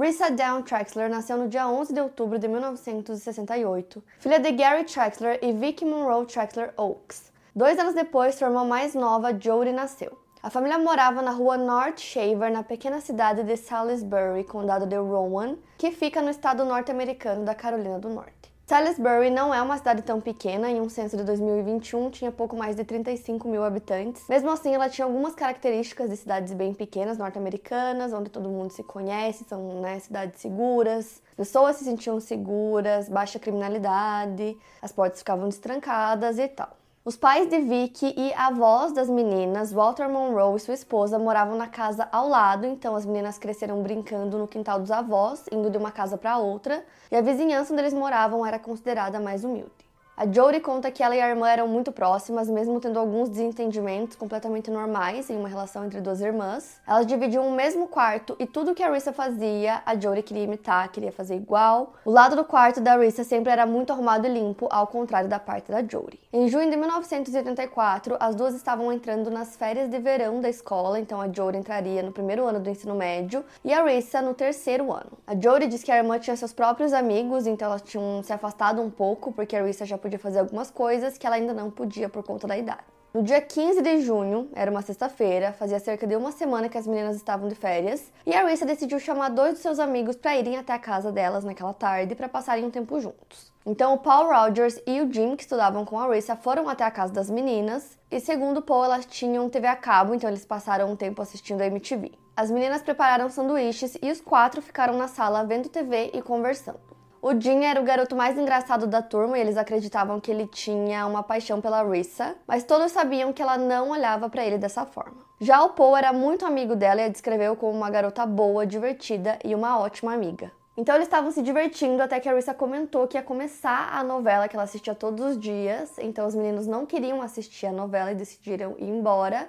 Risa Dawn Traxler nasceu no dia 11 de outubro de 1968, filha de Gary Traxler e Vicky Monroe Traxler Oaks. Dois anos depois, sua irmã mais nova, Jodie, nasceu. A família morava na rua North Shaver, na pequena cidade de Salisbury, condado de Rowan, que fica no estado norte-americano da Carolina do Norte. Salisbury não é uma cidade tão pequena, em um censo de 2021 tinha pouco mais de 35 mil habitantes. Mesmo assim, ela tinha algumas características de cidades bem pequenas, norte-americanas, onde todo mundo se conhece, são né, cidades seguras, pessoas se sentiam seguras, baixa criminalidade, as portas ficavam destrancadas e tal. Os pais de Vicky e avós das meninas, Walter Monroe e sua esposa, moravam na casa ao lado, então as meninas cresceram brincando no quintal dos avós, indo de uma casa para outra, e a vizinhança onde eles moravam era considerada mais humilde. A Jodie conta que ela e a irmã eram muito próximas, mesmo tendo alguns desentendimentos completamente normais em uma relação entre duas irmãs. Elas dividiam o mesmo quarto e tudo que a Rissa fazia, a Jodie queria imitar, queria fazer igual. O lado do quarto da Rissa sempre era muito arrumado e limpo, ao contrário da parte da Jodie. Em junho de 1984, as duas estavam entrando nas férias de verão da escola, então a Jodie entraria no primeiro ano do ensino médio e a Rissa no terceiro ano. A Jodie diz que a irmã tinha seus próprios amigos, então elas tinham se afastado um pouco, porque a Rissa já podia podia fazer algumas coisas que ela ainda não podia por conta da idade. No dia 15 de junho, era uma sexta-feira, fazia cerca de uma semana que as meninas estavam de férias, e a Rissa decidiu chamar dois dos seus amigos para irem até a casa delas naquela tarde para passarem um tempo juntos. Então o Paul Rogers e o Jim, que estudavam com a Rissa, foram até a casa das meninas, e segundo Paul, elas tinham TV a cabo, então eles passaram um tempo assistindo a MTV. As meninas prepararam sanduíches e os quatro ficaram na sala vendo TV e conversando. O Jim era o garoto mais engraçado da turma e eles acreditavam que ele tinha uma paixão pela Rissa, mas todos sabiam que ela não olhava para ele dessa forma. Já o Paul era muito amigo dela e a descreveu como uma garota boa, divertida e uma ótima amiga. Então eles estavam se divertindo até que a Rissa comentou que ia começar a novela que ela assistia todos os dias. Então os meninos não queriam assistir a novela e decidiram ir embora.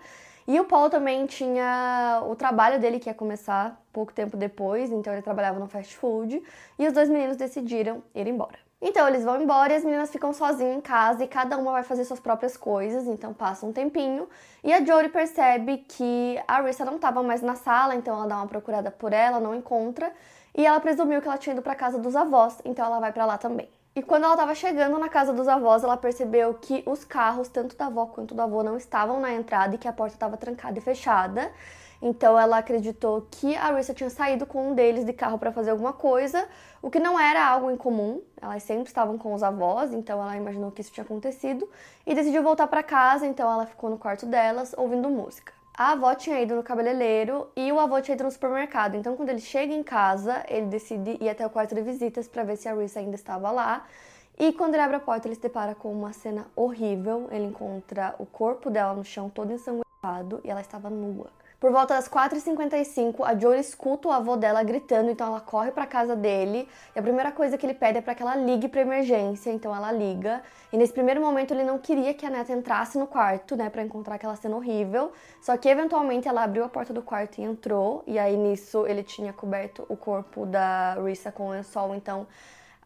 E o Paul também tinha o trabalho dele que ia começar pouco tempo depois, então ele trabalhava no fast food, e os dois meninos decidiram ir embora. Então eles vão embora e as meninas ficam sozinhas em casa e cada uma vai fazer suas próprias coisas, então passa um tempinho e a Jory percebe que a Rissa não estava mais na sala, então ela dá uma procurada por ela, não encontra, e ela presumiu que ela tinha ido para casa dos avós, então ela vai para lá também. E quando ela estava chegando na casa dos avós, ela percebeu que os carros, tanto da avó quanto do avô, não estavam na entrada e que a porta estava trancada e fechada. Então ela acreditou que a Rissa tinha saído com um deles de carro para fazer alguma coisa, o que não era algo incomum. Elas sempre estavam com os avós, então ela imaginou que isso tinha acontecido e decidiu voltar para casa. Então ela ficou no quarto delas ouvindo música. A avó tinha ido no cabeleireiro e o avô tinha ido no supermercado. Então, quando ele chega em casa, ele decide ir até o quarto de visitas para ver se a Rissa ainda estava lá. E quando ele abre a porta, ele se depara com uma cena horrível. Ele encontra o corpo dela no chão todo ensanguentado e ela estava nua. Por volta das 4h55, a Jory escuta o avô dela gritando, então ela corre para casa dele. E a primeira coisa que ele pede é para que ela ligue para emergência, então ela liga. E nesse primeiro momento ele não queria que a neta entrasse no quarto, né, para encontrar aquela cena horrível. Só que eventualmente ela abriu a porta do quarto e entrou. E aí nisso ele tinha coberto o corpo da Rissa com o lençol, então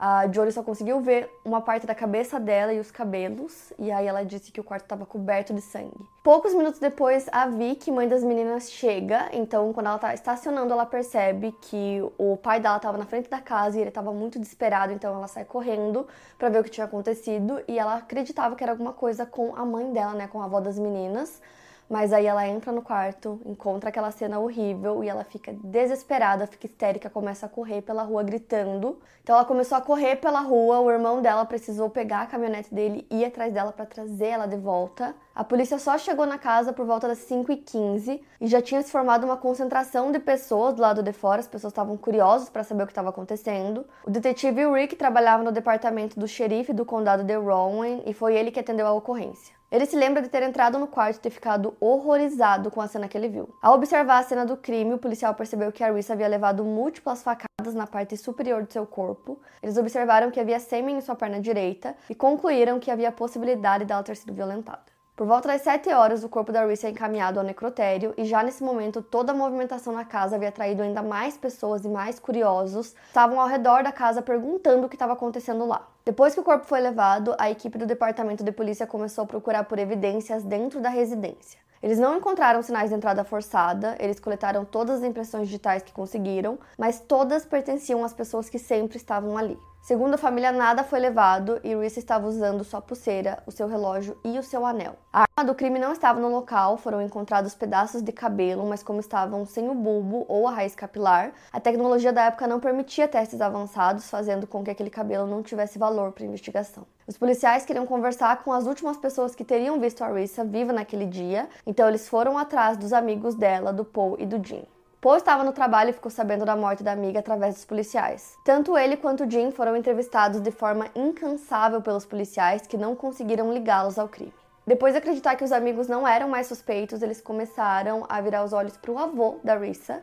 a Jory só conseguiu ver uma parte da cabeça dela e os cabelos, e aí ela disse que o quarto estava coberto de sangue. Poucos minutos depois, a Vicky, mãe das meninas, chega. Então, quando ela tá estacionando, ela percebe que o pai dela estava na frente da casa e ele estava muito desesperado, então ela sai correndo para ver o que tinha acontecido e ela acreditava que era alguma coisa com a mãe dela, né, com a avó das meninas. Mas aí ela entra no quarto, encontra aquela cena horrível e ela fica desesperada, fica histérica, começa a correr pela rua gritando. Então ela começou a correr pela rua, o irmão dela precisou pegar a caminhonete dele e ir atrás dela para trazer ela de volta. A polícia só chegou na casa por volta das 5h15 e já tinha se formado uma concentração de pessoas do lado de fora, as pessoas estavam curiosas para saber o que estava acontecendo. O detetive Rick trabalhava no departamento do xerife do condado de Rowan e foi ele que atendeu a ocorrência. Ele se lembra de ter entrado no quarto e ter ficado horrorizado com a cena que ele viu. Ao observar a cena do crime, o policial percebeu que a Rissa havia levado múltiplas facadas na parte superior do seu corpo. Eles observaram que havia sêmen em sua perna direita e concluíram que havia possibilidade dela ter sido violentada. Por volta das 7 horas, o corpo da Reese é encaminhado ao necrotério e já nesse momento toda a movimentação na casa havia atraído ainda mais pessoas e mais curiosos estavam ao redor da casa perguntando o que estava acontecendo lá. Depois que o corpo foi levado, a equipe do departamento de polícia começou a procurar por evidências dentro da residência. Eles não encontraram sinais de entrada forçada, eles coletaram todas as impressões digitais que conseguiram, mas todas pertenciam às pessoas que sempre estavam ali. Segundo a família, nada foi levado e Reese estava usando sua pulseira, o seu relógio e o seu anel. A arma do crime não estava no local, foram encontrados pedaços de cabelo, mas como estavam sem o bulbo ou a raiz capilar, a tecnologia da época não permitia testes avançados, fazendo com que aquele cabelo não tivesse valor para a investigação. Os policiais queriam conversar com as últimas pessoas que teriam visto a Rissa viva naquele dia, então eles foram atrás dos amigos dela, do Paul e do Jim. Paul estava no trabalho e ficou sabendo da morte da amiga através dos policiais. Tanto ele quanto Jim foram entrevistados de forma incansável pelos policiais que não conseguiram ligá-los ao crime. Depois de acreditar que os amigos não eram mais suspeitos, eles começaram a virar os olhos para o avô da Rissa.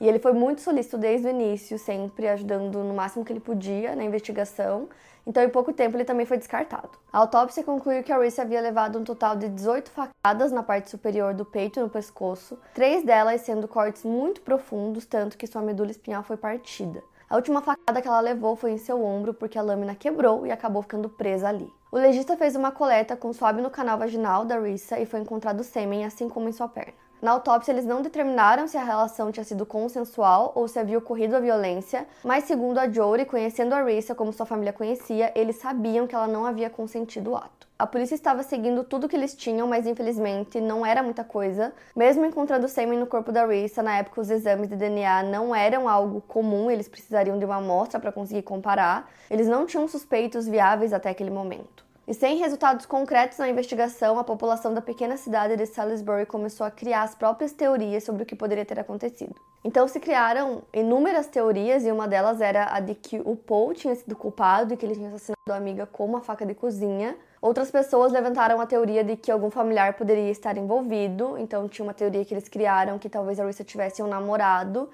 E ele foi muito solícito desde o início, sempre ajudando no máximo que ele podia na investigação então em pouco tempo ele também foi descartado. A autópsia concluiu que a Reese havia levado um total de 18 facadas na parte superior do peito e no pescoço, três delas sendo cortes muito profundos, tanto que sua medula espinhal foi partida. A última facada que ela levou foi em seu ombro porque a lâmina quebrou e acabou ficando presa ali. O legista fez uma coleta com suave no canal vaginal da Rissa e foi encontrado sêmen, assim como em sua perna. Na autópsia, eles não determinaram se a relação tinha sido consensual ou se havia ocorrido a violência, mas segundo a Jory, conhecendo a Rissa como sua família conhecia, eles sabiam que ela não havia consentido o ato. A polícia estava seguindo tudo que eles tinham, mas infelizmente não era muita coisa. Mesmo encontrando sêmen no corpo da Rissa, na época os exames de DNA não eram algo comum, eles precisariam de uma amostra para conseguir comparar. Eles não tinham suspeitos viáveis até aquele momento. E sem resultados concretos na investigação, a população da pequena cidade de Salisbury começou a criar as próprias teorias sobre o que poderia ter acontecido. Então se criaram inúmeras teorias e uma delas era a de que o Paul tinha sido culpado e que ele tinha assassinado a amiga com uma faca de cozinha. Outras pessoas levantaram a teoria de que algum familiar poderia estar envolvido, então tinha uma teoria que eles criaram que talvez a Rissa tivesse um namorado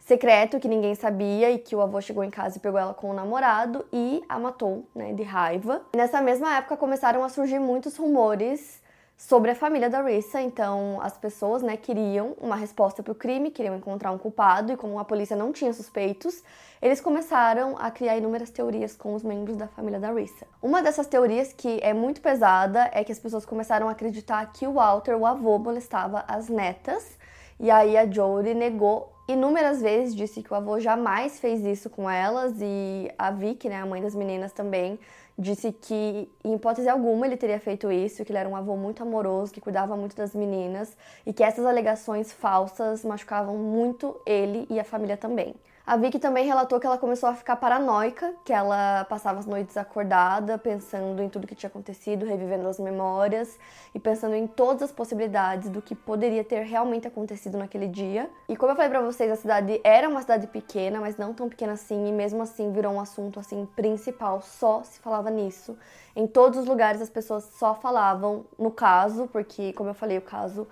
secreto que ninguém sabia e que o avô chegou em casa e pegou ela com o namorado e a matou, né, de raiva. Nessa mesma época começaram a surgir muitos rumores sobre a família da Rissa, então as pessoas, né, queriam uma resposta para o crime, queriam encontrar um culpado e como a polícia não tinha suspeitos, eles começaram a criar inúmeras teorias com os membros da família da Rissa. Uma dessas teorias que é muito pesada é que as pessoas começaram a acreditar que o Walter, o avô, molestava as netas, e aí a Jory negou inúmeras vezes disse que o avô jamais fez isso com elas e a Vicky, né, a mãe das meninas também, disse que em hipótese alguma ele teria feito isso, que ele era um avô muito amoroso, que cuidava muito das meninas e que essas alegações falsas machucavam muito ele e a família também. A Vicky também relatou que ela começou a ficar paranoica, que ela passava as noites acordada, pensando em tudo que tinha acontecido, revivendo as memórias e pensando em todas as possibilidades do que poderia ter realmente acontecido naquele dia. E como eu falei para vocês, a cidade era uma cidade pequena, mas não tão pequena assim, e mesmo assim virou um assunto assim principal, só se falava nisso. Em todos os lugares as pessoas só falavam no caso, porque como eu falei, o caso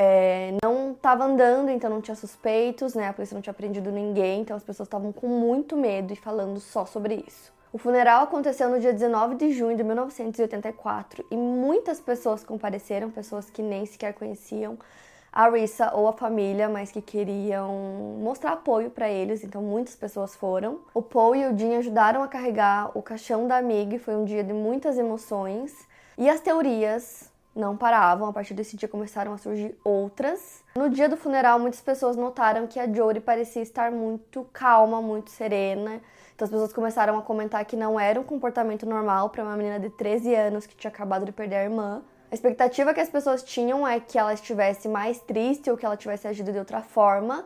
é, não estava andando, então não tinha suspeitos, né? A polícia não tinha prendido ninguém, então as pessoas estavam com muito medo e falando só sobre isso. O funeral aconteceu no dia 19 de junho de 1984 e muitas pessoas compareceram, pessoas que nem sequer conheciam a Rissa ou a família, mas que queriam mostrar apoio para eles, então muitas pessoas foram. O Paul e o Jim ajudaram a carregar o caixão da amiga foi um dia de muitas emoções. E as teorias não paravam. A partir desse dia começaram a surgir outras. No dia do funeral, muitas pessoas notaram que a Jory parecia estar muito calma, muito serena. Então as pessoas começaram a comentar que não era um comportamento normal para uma menina de 13 anos que tinha acabado de perder a irmã. A expectativa que as pessoas tinham é que ela estivesse mais triste ou que ela tivesse agido de outra forma,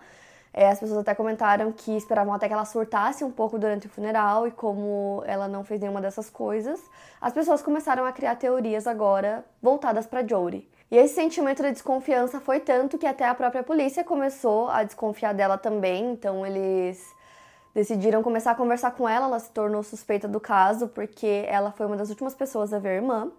é, as pessoas até comentaram que esperavam até que ela surtasse um pouco durante o funeral e como ela não fez nenhuma dessas coisas, as pessoas começaram a criar teorias agora voltadas para Jodie. E esse sentimento de desconfiança foi tanto que até a própria polícia começou a desconfiar dela também, então eles decidiram começar a conversar com ela, ela se tornou suspeita do caso porque ela foi uma das últimas pessoas a ver a irmã.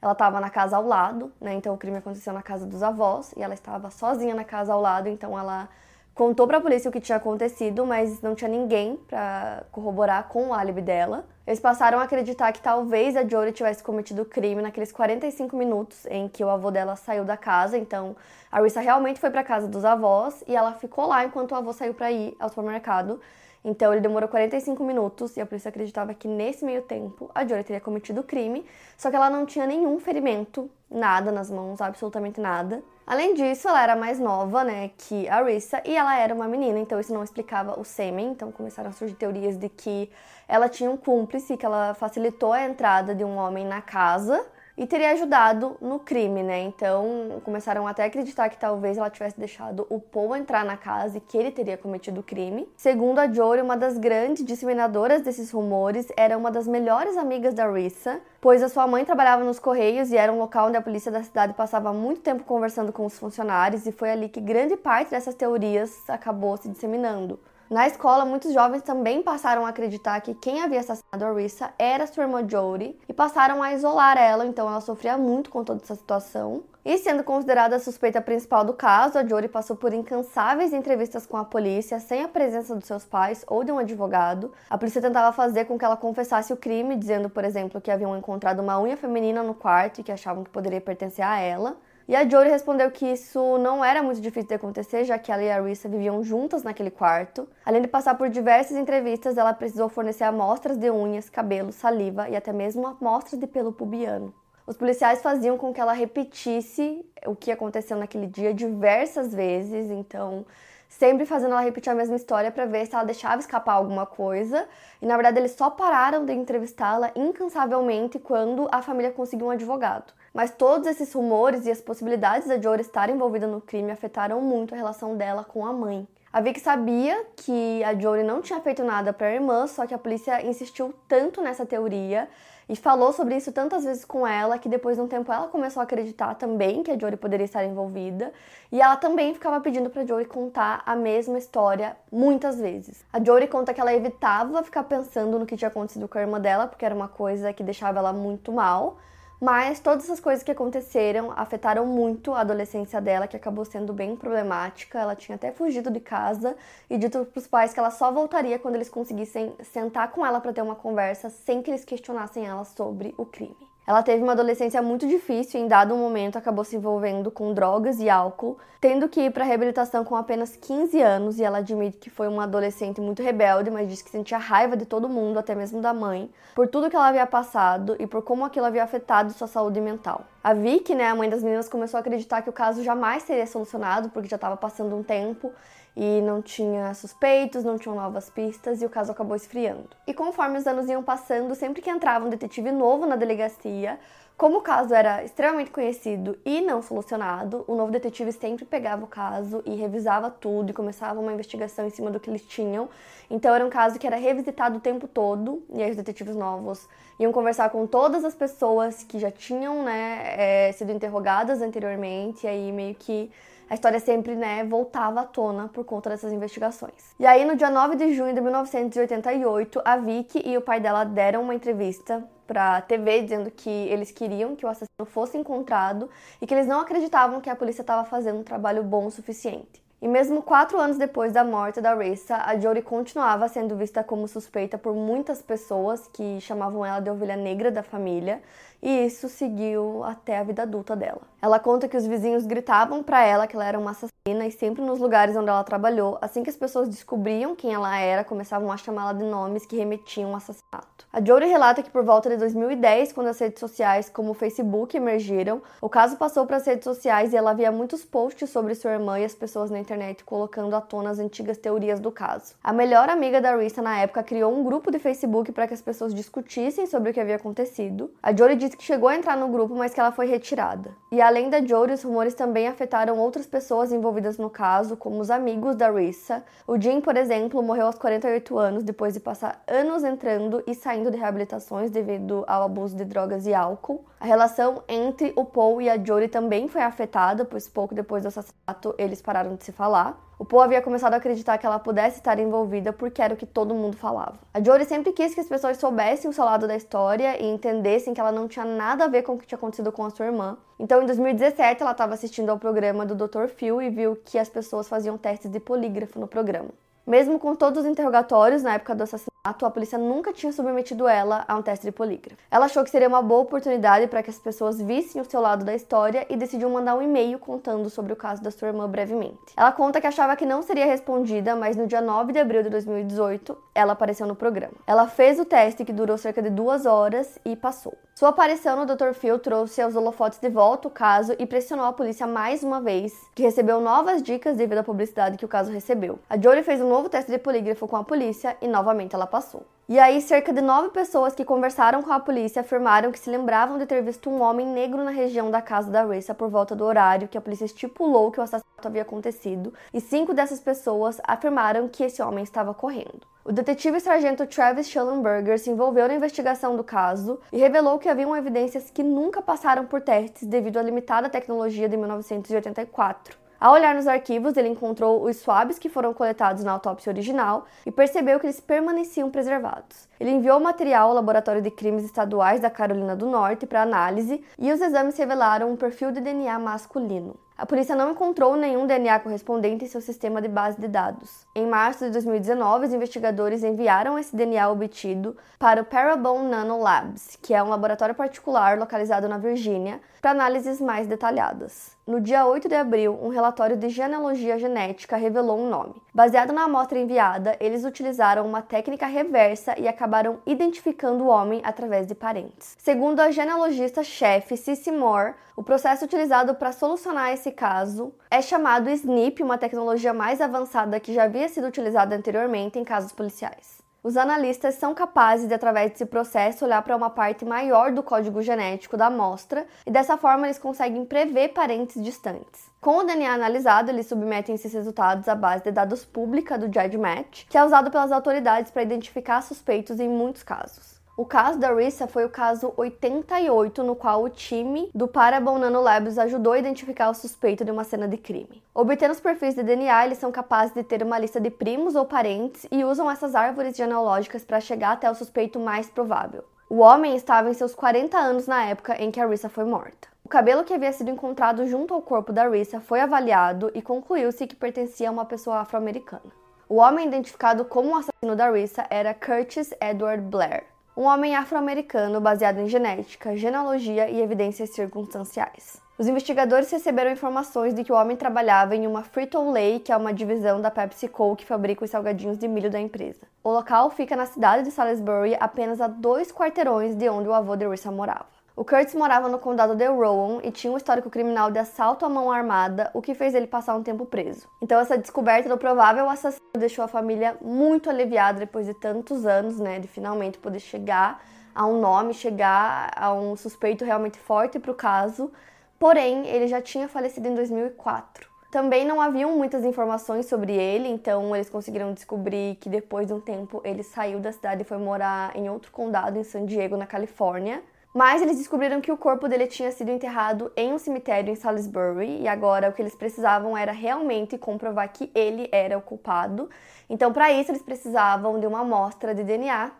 Ela estava na casa ao lado, né? Então o crime aconteceu na casa dos avós e ela estava sozinha na casa ao lado, então ela contou para a polícia o que tinha acontecido, mas não tinha ninguém para corroborar com o álibi dela. Eles passaram a acreditar que talvez a Jory tivesse cometido o crime naqueles 45 minutos em que o avô dela saiu da casa. Então, a Rissa realmente foi para casa dos avós e ela ficou lá enquanto o avô saiu para ir ao supermercado. Então ele demorou 45 minutos e a polícia acreditava que nesse meio tempo a Jory teria cometido o crime, só que ela não tinha nenhum ferimento, nada nas mãos, absolutamente nada. Além disso, ela era mais nova, né, que a Rissa, e ela era uma menina, então isso não explicava o sêmen, então começaram a surgir teorias de que ela tinha um cúmplice, que ela facilitou a entrada de um homem na casa e teria ajudado no crime, né? Então começaram até a acreditar que talvez ela tivesse deixado o Paul entrar na casa e que ele teria cometido o crime. Segundo a Jory, uma das grandes disseminadoras desses rumores era uma das melhores amigas da Rissa, pois a sua mãe trabalhava nos Correios e era um local onde a polícia da cidade passava muito tempo conversando com os funcionários, e foi ali que grande parte dessas teorias acabou se disseminando. Na escola, muitos jovens também passaram a acreditar que quem havia assassinado a Rissa era sua irmã Jodie e passaram a isolar ela, então ela sofria muito com toda essa situação. E sendo considerada a suspeita principal do caso, a Jory passou por incansáveis entrevistas com a polícia sem a presença dos seus pais ou de um advogado. A polícia tentava fazer com que ela confessasse o crime, dizendo, por exemplo, que haviam encontrado uma unha feminina no quarto e que achavam que poderia pertencer a ela. E a Jory respondeu que isso não era muito difícil de acontecer, já que ela e a Rissa viviam juntas naquele quarto. Além de passar por diversas entrevistas, ela precisou fornecer amostras de unhas, cabelo, saliva e até mesmo amostras de pelo pubiano. Os policiais faziam com que ela repetisse o que aconteceu naquele dia diversas vezes, então sempre fazendo ela repetir a mesma história para ver se ela deixava escapar alguma coisa. E na verdade eles só pararam de entrevistá-la incansavelmente quando a família conseguiu um advogado. Mas todos esses rumores e as possibilidades da Jory estar envolvida no crime afetaram muito a relação dela com a mãe. A Vic sabia que a Jory não tinha feito nada para a irmã, só que a polícia insistiu tanto nessa teoria e falou sobre isso tantas vezes com ela que depois de um tempo ela começou a acreditar também que a Jory poderia estar envolvida e ela também ficava pedindo para Jory contar a mesma história muitas vezes. A Jory conta que ela evitava ficar pensando no que tinha acontecido com a irmã dela porque era uma coisa que deixava ela muito mal. Mas todas essas coisas que aconteceram afetaram muito a adolescência dela, que acabou sendo bem problemática. Ela tinha até fugido de casa e dito para os pais que ela só voltaria quando eles conseguissem sentar com ela para ter uma conversa sem que eles questionassem ela sobre o crime. Ela teve uma adolescência muito difícil e, em dado momento, acabou se envolvendo com drogas e álcool, tendo que ir para reabilitação com apenas 15 anos. E ela admite que foi uma adolescente muito rebelde, mas disse que sentia raiva de todo mundo, até mesmo da mãe, por tudo que ela havia passado e por como aquilo havia afetado sua saúde mental. A Vicky, né, a mãe das meninas, começou a acreditar que o caso jamais seria solucionado, porque já estava passando um tempo e não tinha suspeitos, não tinham novas pistas e o caso acabou esfriando. E conforme os anos iam passando, sempre que entrava um detetive novo na delegacia, como o caso era extremamente conhecido e não solucionado, o novo detetive sempre pegava o caso e revisava tudo e começava uma investigação em cima do que eles tinham. Então era um caso que era revisitado o tempo todo e aí os detetives novos iam conversar com todas as pessoas que já tinham né, é, sido interrogadas anteriormente e aí meio que a história sempre, né, voltava à tona por conta dessas investigações. E aí, no dia 9 de junho de 1988, a Vicky e o pai dela deram uma entrevista para TV dizendo que eles queriam que o assassino fosse encontrado e que eles não acreditavam que a polícia estava fazendo um trabalho bom o suficiente. E mesmo quatro anos depois da morte da Rissa, a Jory continuava sendo vista como suspeita por muitas pessoas que chamavam ela de ovelha negra da família, e isso seguiu até a vida adulta dela. Ela conta que os vizinhos gritavam para ela que ela era uma assassina e sempre nos lugares onde ela trabalhou, assim que as pessoas descobriam quem ela era, começavam a chamá-la de nomes que remetiam ao assassinato. A Jory relata que por volta de 2010, quando as redes sociais como o Facebook emergiram, o caso passou para as redes sociais e ela via muitos posts sobre sua irmã e as pessoas na internet colocando à tona as antigas teorias do caso. A melhor amiga da Rissa na época criou um grupo de Facebook para que as pessoas discutissem sobre o que havia acontecido. A Jory disse que chegou a entrar no grupo, mas que ela foi retirada. E além da Jory, os rumores também afetaram outras pessoas envolvidas no caso, como os amigos da Rissa. O Jim, por exemplo, morreu aos 48 anos depois de passar anos entrando e saindo de reabilitações devido ao abuso de drogas e álcool. A relação entre o Paul e a Jory também foi afetada, pois pouco depois do assassinato eles pararam de se falar. O povo havia começado a acreditar que ela pudesse estar envolvida porque era o que todo mundo falava. A Jory sempre quis que as pessoas soubessem o seu lado da história e entendessem que ela não tinha nada a ver com o que tinha acontecido com a sua irmã. Então, em 2017, ela estava assistindo ao programa do Dr. Phil e viu que as pessoas faziam testes de polígrafo no programa. Mesmo com todos os interrogatórios na época do assassinato, a polícia nunca tinha submetido ela a um teste de polígrafo. Ela achou que seria uma boa oportunidade para que as pessoas vissem o seu lado da história e decidiu mandar um e-mail contando sobre o caso da sua irmã brevemente. Ela conta que achava que não seria respondida, mas no dia 9 de abril de 2018, ela apareceu no programa. Ela fez o teste, que durou cerca de duas horas, e passou. Sua aparição no Dr. Phil trouxe aos holofotes de volta o caso e pressionou a polícia mais uma vez, que recebeu novas dicas devido à publicidade que o caso recebeu. A Jory fez um novo teste de polígrafo com a polícia e novamente ela passou. E aí, cerca de nove pessoas que conversaram com a polícia afirmaram que se lembravam de ter visto um homem negro na região da casa da Rissa por volta do horário que a polícia estipulou que o assassinato havia acontecido, e cinco dessas pessoas afirmaram que esse homem estava correndo. O detetive sargento Travis Schellenberger se envolveu na investigação do caso e revelou que haviam evidências que nunca passaram por testes devido à limitada tecnologia de 1984. Ao olhar nos arquivos, ele encontrou os swabs que foram coletados na autópsia original e percebeu que eles permaneciam preservados. Ele enviou o material ao Laboratório de Crimes Estaduais da Carolina do Norte para análise e os exames revelaram um perfil de DNA masculino. A polícia não encontrou nenhum DNA correspondente em seu sistema de base de dados. Em março de 2019, os investigadores enviaram esse DNA obtido para o Parabon Nanolabs, que é um laboratório particular localizado na Virgínia, para análises mais detalhadas. No dia 8 de abril, um relatório de genealogia genética revelou um nome. Baseado na amostra enviada, eles utilizaram uma técnica reversa e acabaram identificando o homem através de parentes. Segundo a genealogista-chefe Cici Moore, o processo utilizado para solucionar esse caso é chamado SNP, uma tecnologia mais avançada que já havia sido utilizada anteriormente em casos policiais. Os analistas são capazes de, através desse processo, olhar para uma parte maior do código genético da amostra e dessa forma eles conseguem prever parentes distantes. Com o DNA analisado, eles submetem esses resultados à base de dados pública do GEDmatch, que é usado pelas autoridades para identificar suspeitos em muitos casos. O caso da Rissa foi o caso 88, no qual o time do Parabon Nanolabs ajudou a identificar o suspeito de uma cena de crime. Obtendo os perfis de DNA, eles são capazes de ter uma lista de primos ou parentes e usam essas árvores genealógicas para chegar até o suspeito mais provável. O homem estava em seus 40 anos na época em que a Rissa foi morta. O cabelo que havia sido encontrado junto ao corpo da Rissa foi avaliado e concluiu-se que pertencia a uma pessoa afro-americana. O homem identificado como o assassino da Rissa era Curtis Edward Blair um homem afro-americano baseado em genética, genealogia e evidências circunstanciais. Os investigadores receberam informações de que o homem trabalhava em uma Frito-Lay, que é uma divisão da PepsiCo que fabrica os salgadinhos de milho da empresa. O local fica na cidade de Salisbury, apenas a dois quarteirões de onde o avô de Rissa morava. O Curtis morava no condado de Rowan e tinha um histórico criminal de assalto à mão armada, o que fez ele passar um tempo preso. Então essa descoberta do provável assassino deixou a família muito aliviada depois de tantos anos, né, de finalmente poder chegar a um nome, chegar a um suspeito realmente forte para o caso. Porém, ele já tinha falecido em 2004. Também não haviam muitas informações sobre ele, então eles conseguiram descobrir que depois de um tempo ele saiu da cidade e foi morar em outro condado em San Diego, na Califórnia. Mas eles descobriram que o corpo dele tinha sido enterrado em um cemitério em Salisbury e agora o que eles precisavam era realmente comprovar que ele era o culpado. Então, para isso, eles precisavam de uma amostra de DNA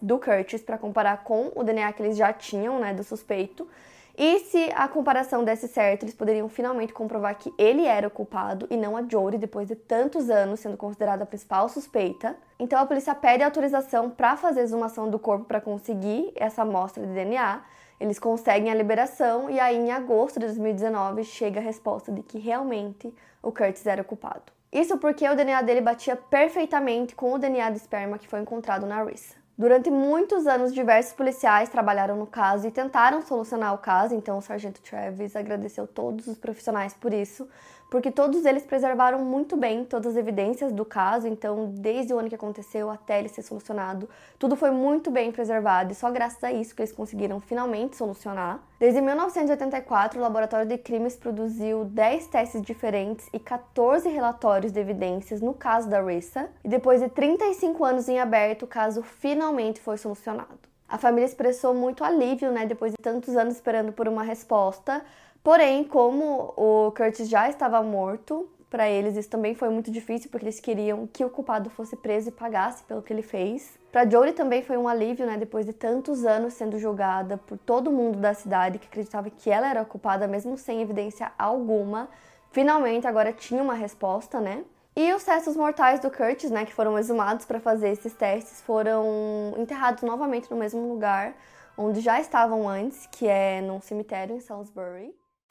do Curtis para comparar com o DNA que eles já tinham, né, do suspeito. E se a comparação desse certo, eles poderiam finalmente comprovar que ele era o culpado e não a Jory, depois de tantos anos sendo considerada a principal suspeita. Então a polícia pede autorização para fazer exumação do corpo para conseguir essa amostra de DNA. Eles conseguem a liberação e aí em agosto de 2019 chega a resposta de que realmente o Curtis era o culpado. Isso porque o DNA dele batia perfeitamente com o DNA de esperma que foi encontrado na Rissa. Durante muitos anos, diversos policiais trabalharam no caso e tentaram solucionar o caso, então o sargento Travis agradeceu todos os profissionais por isso, porque todos eles preservaram muito bem todas as evidências do caso, então desde o ano que aconteceu até ele ser solucionado, tudo foi muito bem preservado e só graças a isso que eles conseguiram finalmente solucionar. Desde 1984, o Laboratório de Crimes produziu 10 testes diferentes e 14 relatórios de evidências no caso da Rissa, e depois de 35 anos em aberto, o caso finalmente foi solucionado. A família expressou muito alívio, né, depois de tantos anos esperando por uma resposta, Porém, como o Curtis já estava morto, Para eles isso também foi muito difícil porque eles queriam que o culpado fosse preso e pagasse pelo que ele fez. Para Jodie também foi um alívio, né, depois de tantos anos sendo julgada por todo mundo da cidade que acreditava que ela era culpada mesmo sem evidência alguma. Finalmente agora tinha uma resposta, né? E os restos mortais do Curtis, né, que foram exumados para fazer esses testes, foram enterrados novamente no mesmo lugar onde já estavam antes, que é num cemitério em Salisbury.